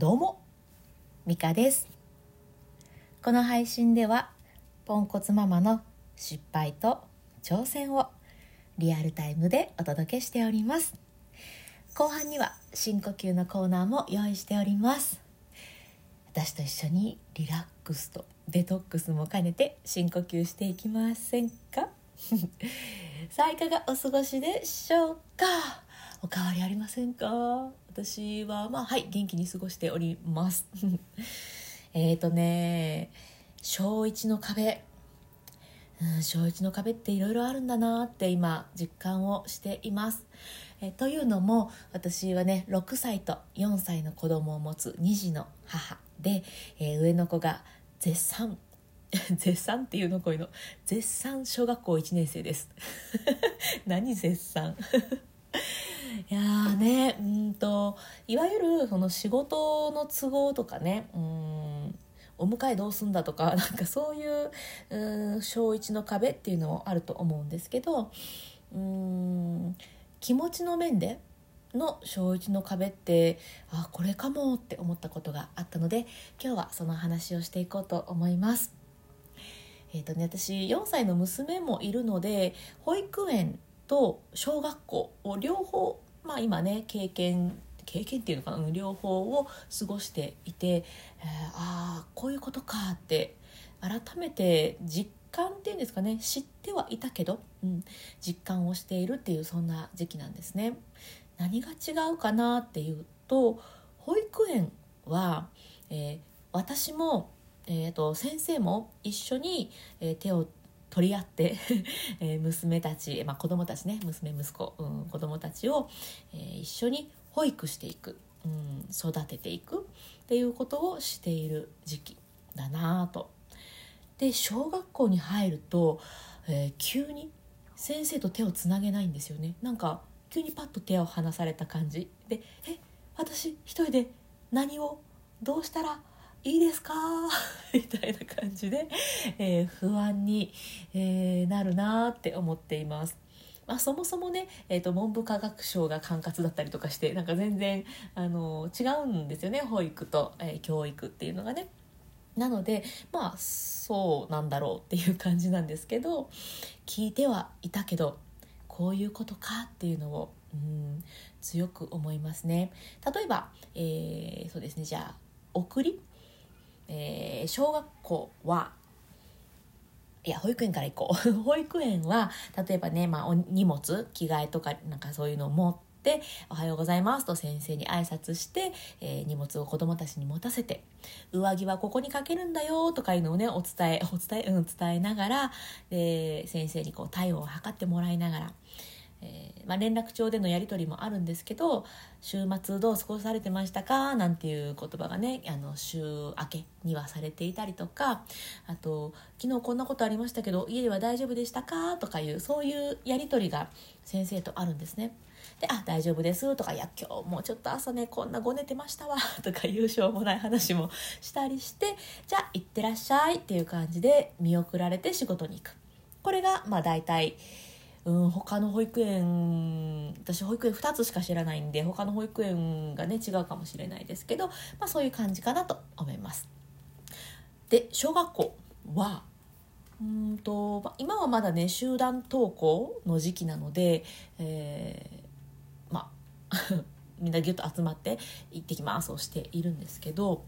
どうもミカです。この配信ではポンコツママの失敗と挑戦をリアルタイムでお届けしております。後半には深呼吸のコーナーも用意しております。私と一緒にリラックスとデトックスも兼ねて深呼吸していきませんか？さあいかがお過ごしでしょうか？お変わりありませんか？私はまあはい元気に過ごしております。えっとね小1の壁。うん小1の壁っていろいろあるんだなって今実感をしています。えというのも私はね6歳と4歳の子供を持つ2児の母で、えー、上の子が絶賛。絶賛っていうのこういうの。絶賛小学校1年生です。何絶賛？いやーねうんといわゆるその仕事の都合とかねうんお迎えどうすんだとか なんかそういううん小1の壁っていうのもあると思うんですけどうん気持ちの面での小1の壁ってあこれかもって思ったことがあったので今日はその話をしていこうと思います。えーとね、私4歳の娘もいるので保育園と小学校を両方、まあ、今ね経験経験っていうのかな両方を過ごしていて、えー、ああこういうことかって改めて実感っていうんですかね知ってはいたけど、うん、実感をしているっていうそんな時期なんですね。何が違うかなっていうと保育園は、えー、私も、えーと、先生も一緒に、えー、手を取り合って え娘たち、まあ、子供たちね娘息子、うん、子供たちを、えー、一緒に保育していく、うん、育てていくっていうことをしている時期だなと。で小学校に入ると、えー、急に先生と手をつなげないんですよねなんか急にパッと手を離された感じで「え私一人で何をどうしたらいいですか？みたいな感じで、えー、不安に、えー、なるなって思っています。まあ、そもそもね、えーと、文部科学省が管轄だったりとかしてなんか全然あの違うんですよね保育と、えー、教育っていうのがね。なのでまあそうなんだろうっていう感じなんですけど聞いてはいたけどこういうことかっていうのをうん強く思いますね。例えば、えー、そうですねじゃあ送り？えー、小学校はいや保育園から行こう 保育園は例えばね、まあ、お荷物着替えとかなんかそういうのを持って「おはようございます」と先生に挨拶して、えー、荷物を子供たちに持たせて「上着はここにかけるんだよ」とかいうのをねお伝えお伝え,、うん、伝えながらで先生にこう体温を測ってもらいながら。えー、まあ、連絡帳でのやり取りもあるんですけど週末どう過ごされてましたか？なんていう言葉がねあの週明けにはされていたりとかあと昨日こんなことありましたけど家では大丈夫でしたか？とかいうそういうやり取りが先生とあるんですね。で、あ、大丈夫ですとか、いや、今日もうちょっと朝ね、こんなご寝てましたわ とかいうしょうもない話もしたりして、じゃあ、行ってらっしゃいっていう感じで見送られて仕事に行く。これが、まあ大体、うん、他の保育園私保育園2つしか知らないんで他の保育園がね違うかもしれないですけど、まあ、そういう感じかなと思います。で小学校はうんと今はまだね集団登校の時期なので、えー、まあ みんなギュッと集まって行ってきますをしているんですけど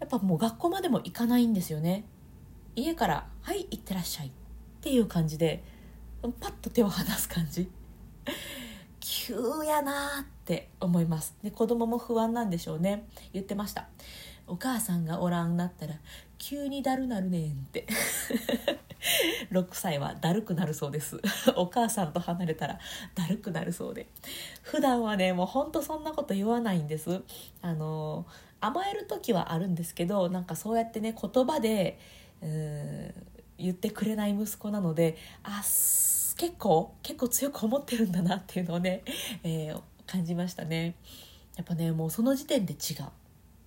やっぱもう学校までも行かないんですよね家から「はい行ってらっしゃい」っていう感じでパッと手を離す感じ。急やなって思います。で子供も不安なんでしょうね。言ってました。お母さんがおらんなったら急にだるなるねんって。6歳はだるくなるそうです。お母さんと離れたらだるくなるそうで。普段はねもうほんとそんなこと言わないんです。あの甘える時はあるんですけどなんかそうやってね言葉でうん言ってくれない息子なのであ結構結構強く思ってるんだなっていうのをね、えー、感じましたね。やっぱねもうその時点で違う。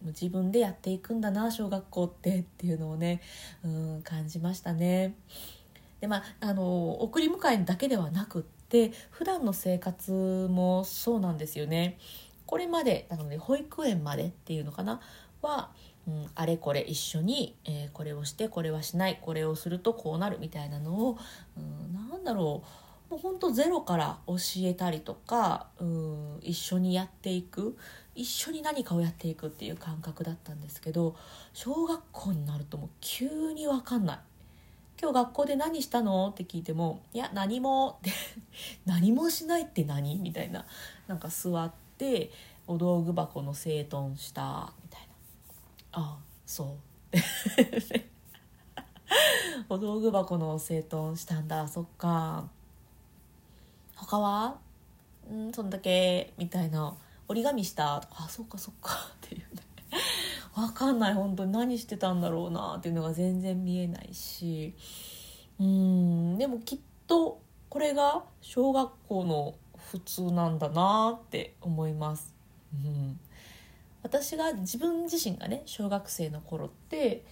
自分でやっていくんだな小学校ってっていうのをねうん感じましたね。でまああの送り迎えだけではなくって普段の生活もそうなんですよね。これまでなので保育園までっていうのかな？は、うん、あれこれ一緒に、えー、これをしてこれはしないこれをするとこうなるみたいなのを、うん、なんだろうもうほんとゼロから教えたりとか、うん、一緒にやっていく一緒に何かをやっていくっていう感覚だったんですけど小学校になるともう急に分かんない。今日学校で何したの？って聞いても「いや何も」って 何もしないって何？みたいななんか座ってお道具箱の整頓したあそう。お道具箱の整頓したんだ。そっか。他は？んそんだけ。みたいな。折り紙したあそっかそっか。っていうね。分かんない。本当に。何してたんだろうなっていうのが全然見えないし。うん。でもきっとこれが小学校の普通なんだなって思います。うん。私が自分自身がね小学生の頃って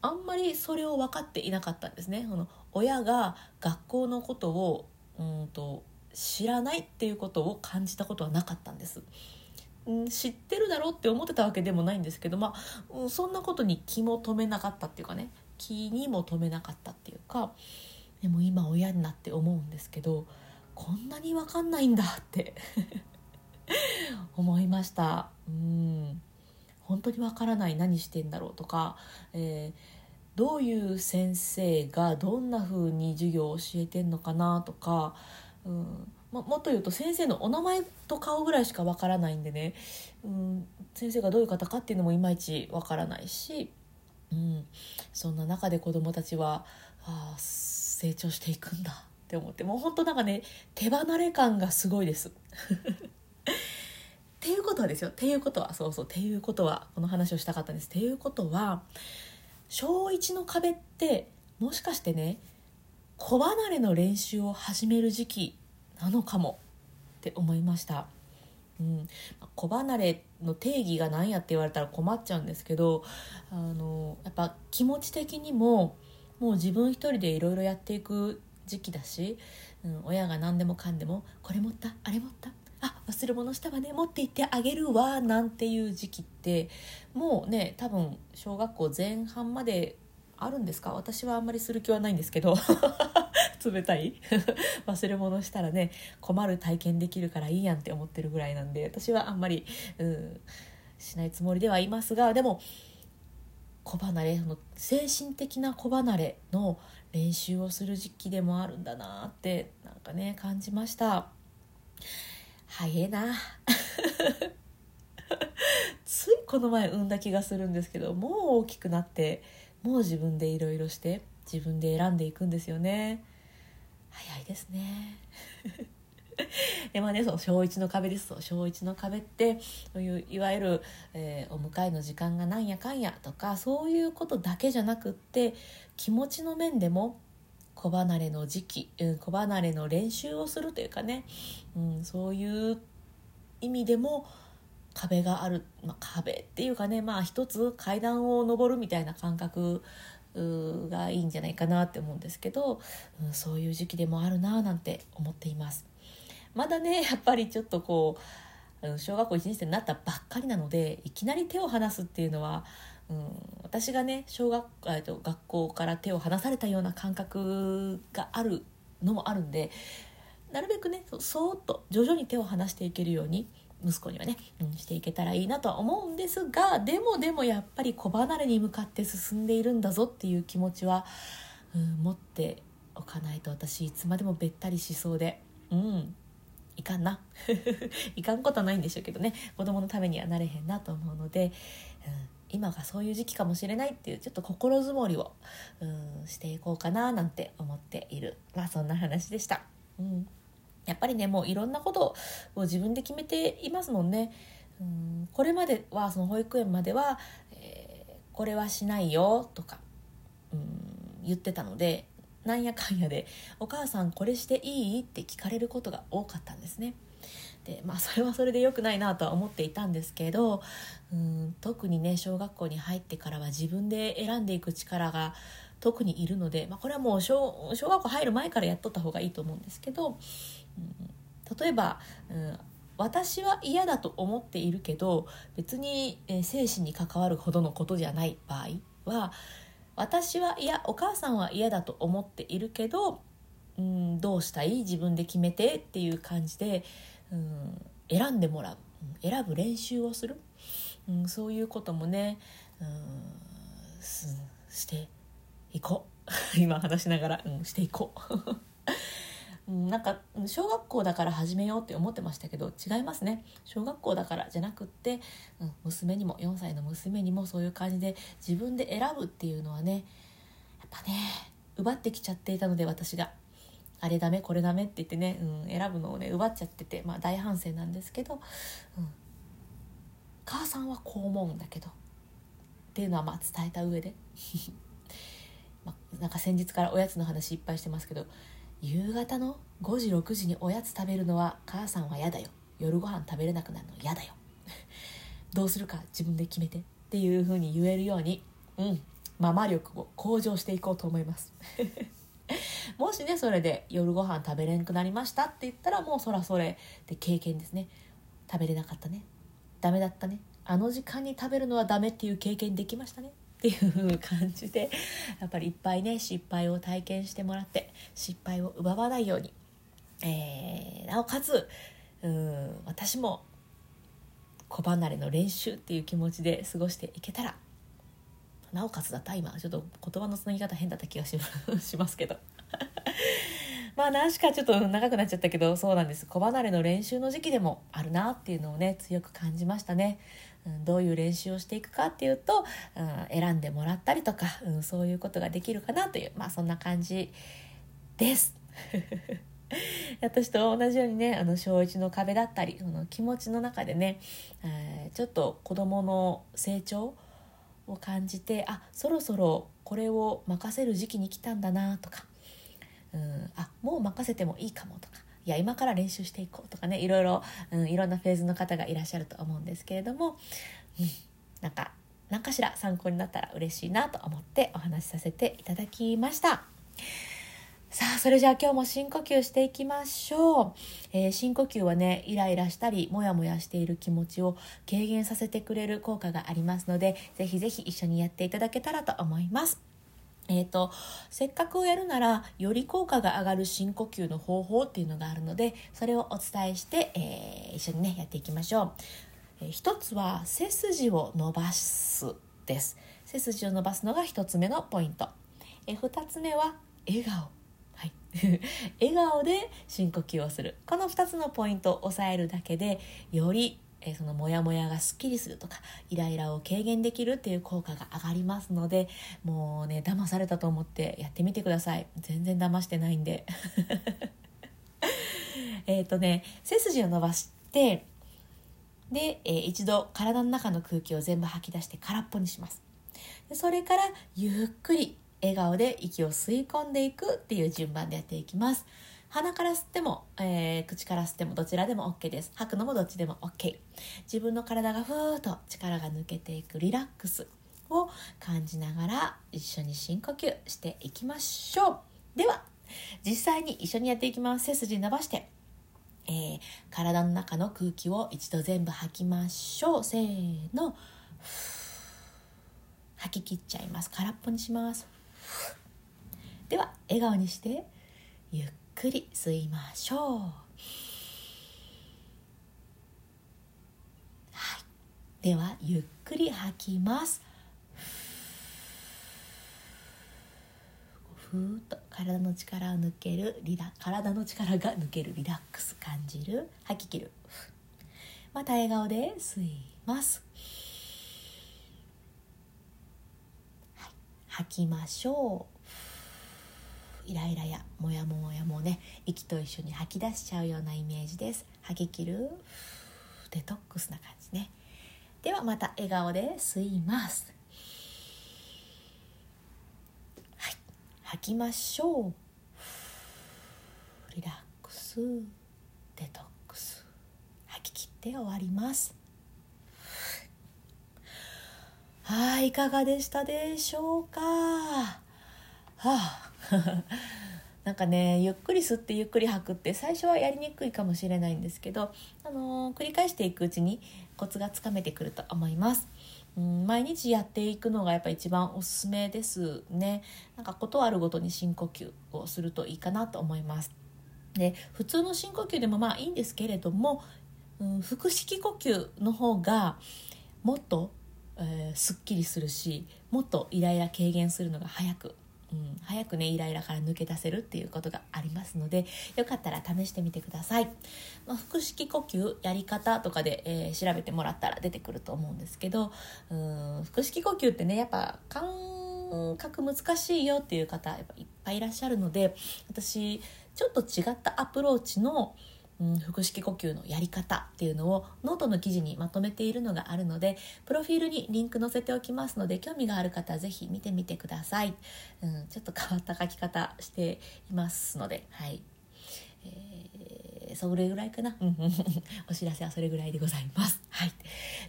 あんまりそれを分かっていなかったんですね。その親が学校のことをうんと知らないっていうことを感じたことはなかったんです。知ってるだろうって思ってたわけでもないんですけど、まあ、そんなことに気も留めなかったっていうかね気にも留めなかったっていうかでも今親になって思うんですけどこんなに分かんないんだって 思いました。うん。本当に分からない何してんだろうとか、えー、どういう先生がどんな風に授業を教えてんのかなとか、うん。ま、もっと言うと先生のお名前と顔ぐらいしか分からないんでね、うん、先生がどういう方かっていうのもいまいち分からないし、うん、そんな中で子どもたちはあ成長していくんだって思ってもう本当なんかね手離れ感がすごいです。っていうことはですよっていうことはそうそうっていうことはこの話をしたかったんですっていうことは小1の壁ってもしかしてね子離れの練習を始める時期なのかもって思いました。うん、子離れの定義が何やって言われたら困っちゃうんですけどあのやっぱ気持ち的にももう自分一人でいろいろやっていく時期だし、うん、親が何でもかんでも「これ持ったあれ持ったあ忘れ物したわね持って行ってあげるわ」なんていう時期ってもうね多分小学校前半まであるんですか？私はあんまりする気はないんですけど。冷たい？忘れ物したらね困る体験できるからいいやんって思ってるぐらいなんで私はあんまり、うん、しないつもりではいますがでも子離れその精神的な子離れの練習をする時期でもあるんだなってなんかね感じました。早えな。ついこの前産んだ気がするんですけどもう大きくなってもう自分でいろいろして自分で選んでいくんですよね。早いですね。でまあね、その小1の壁です。と小1の壁ってそういういわゆる、えー、お迎えの時間がなんやかんやとかそういうことだけじゃなくって気持ちの面でも子離れの時期、うん、子離れの練習をするというかね、うん、そういう意味でも壁がある、まあ、壁っていうかねまあ一つ階段を上るみたいな感覚がいいんじゃないかなって思うんですけど、うん、そういう時期でもあるななんて思っています。まだねやっぱりちょっとこう小学校1年生になったばっかりなのでいきなり手を離すっていうのは、うん、私がね小学と学校から手を離されたような感覚があるのもあるんでなるべくねそーっと徐々に手を離していけるように息子にはね、うん、していけたらいいなとは思うんですがでもでもやっぱり子離れに向かって進んでいるんだぞっていう気持ちは、うん、持っておかないと私いつまでもべったりしそうでうんいかんな。いかんことはないんでしょうけどね子供のためにはなれへんなと思うので、うん、今がそういう時期かもしれないっていうちょっと心づもりを、うん、していこうかななんて思っているまあそんな話でした。うんやっぱりねもういろんなことを自分で決めていますもんね。うんこれまではその保育園までは、えー、これはしないよとかうん言ってたのでなんやかんやで「お母さんこれしていい?」って聞かれることが多かったんですね。でまあそれはそれで良くないなとは思っていたんですけどうん特にね小学校に入ってからは自分で選んでいく力が特にいるので、まあ、これはもう小小学校入る前からやっとった方がいいと思うんですけど、うん、例えば、うん、私は嫌だと思っているけど別に、えー、精神に関わるほどのことじゃない場合は私は嫌お母さんは嫌だと思っているけど、うん、どうしたい？自分で決めてっていう感じで、うん、選んでもらう。選ぶ練習をする、うん、そういうこともね、うん、していこう。今話しながら、うん、していこう。なんか小学校だから始めようって思ってましたけど違いますね。小学校だからじゃなくって、うん、娘にも4歳の娘にもそういう感じで自分で選ぶっていうのはねやっぱね奪ってきちゃっていたので私が。あれダメこれダメって言ってね、うん、選ぶのをね奪っちゃってて、まあ、大反省なんですけど、うん、母さんはこう思うんだけどっていうのはまあ伝えた上で。まあ、なんか先日からおやつの話いっぱいしてますけど夕方の5時6時におやつ食べるのは母さんは嫌だよ。夜ご飯食べれなくなるの嫌だよ。どうするか自分で決めてっていう風に言えるようにうんママ力を向上していこうと思います。もしねそれで夜ご飯食べれなくなりましたって言ったらもうそらそれで経験ですね。食べれなかったね。ダメだったね。あの時間に食べるのはダメっていう経験できましたね。っていう感じでやっぱりいっぱいね失敗を体験してもらって失敗を奪わないように、えー、なおかつうん私も子離れの練習っていう気持ちで過ごしていけたらなおかつだった。今ちょっと言葉のつなぎ方変だった気がしますけど。まあ何しかちょっと長くなっちゃったけどそうなんです子離れの練習の時期でもあるなっていうのをね強く感じましたねうん、どういう練習をしていくかっていうと、うん、選んでもらったりとか、うん、そういうことができるかなというまあそんな感じです。私と同じようにねあの小1の壁だったりその気持ちの中でね、えー、ちょっと子どもの成長を感じてあそろそろこれを任せる時期に来たんだなとか、うん、あもう任せてもいいかもとかいや今から練習していこうとかねいろいろ、うん、いろんなフェーズの方がいらっしゃると思うんですけれども、うん、なんか何かしら参考になったら嬉しいなと思ってお話しさせていただきました。さあ、それじゃあ今日も深呼吸していきましょう。えー、深呼吸はね、イライラしたり、モヤモヤしている気持ちを軽減させてくれる効果がありますので、ぜひぜひ一緒にやっていただけたらと思います。えーと、せっかくやるならより効果が上がる深呼吸の方法っていうのがあるのでそれをお伝えして、えー、一緒にねやっていきましょう、えー、一つは背筋を伸ばすです。背筋を伸ばすのが一つ目のポイント、えー、二つ目は笑顔。はい、笑顔で深呼吸をする。この2つのポイントを押さえるだけでよりえそのモヤモヤがすっきりするとかイライラを軽減できるっていう効果が上がりますのでもうね騙されたと思ってやってみてください。全然騙してないんで。えっとね背筋を伸ばしてで、えー、一度体の中の空気を全部吐き出して空っぽにします。でそれからゆっくり笑顔で息を吸い込んでいくっていう順番でやっていきます。鼻から吸っても、えー、口から吸ってもどちらでも OK です。吐くのもどっちでも OK。自分の体がふーっと力が抜けていくリラックスを感じながら一緒に深呼吸していきましょう。では、実際に一緒にやっていきます。背筋伸ばして、えー、体の中の空気を一度全部吐きましょう。せーの。吐き切っちゃいます。空っぽにします。では、笑顔にして、ゆっくり吸いましょう。はい。ではゆっくり吐きます。ふーっと体の力を抜けるリラ体の力が抜けるリラックス感じる吐き切る。また笑顔で吸います、はい、吐きましょう。イライラやモヤモヤもね息と一緒に吐き出しちゃうようなイメージです。吐き切る？デトックスな感じね。ではまた笑顔で吸います。はい。吐きましょう。リラックス。デトックス。吐き切って終わります。はいいかがでしたでしょうか？はあ。なんかねゆっくり吸ってゆっくり吐くって最初はやりにくいかもしれないんですけど、あのー、繰り返していくうちにコツがつかめてくると思います。うん、毎日やっていくのがやっぱ一番おすすめですね。なんかことあるごとに深呼吸をするといいかなと思います。で普通の深呼吸でもまあいいんですけれども、うん、腹式呼吸の方がもっと、えー、すっきりするしもっとイライラ軽減するのが早くうん、早くねイライラから抜け出せるっていうことがありますのでよかったら試してみてください、まあ、腹式呼吸やり方とかで、えー、調べてもらったら出てくると思うんですけどうん腹式呼吸ってねやっぱ感覚難しいよっていう方やっぱいっぱいいらっしゃるので私ちょっと違ったアプローチのうん、腹式呼吸のやり方っていうのをノートの記事にまとめているのがあるのでプロフィールにリンク載せておきますので興味がある方は是非見てみてください、うん、ちょっと変わった書き方していますのではい、えー、それぐらいかな？お知らせはそれぐらいでございます。はい。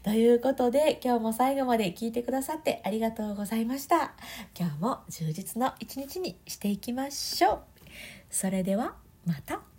ということで今日も最後まで聞いてくださってありがとうございました。今日も充実の一日にしていきましょう。それではまた。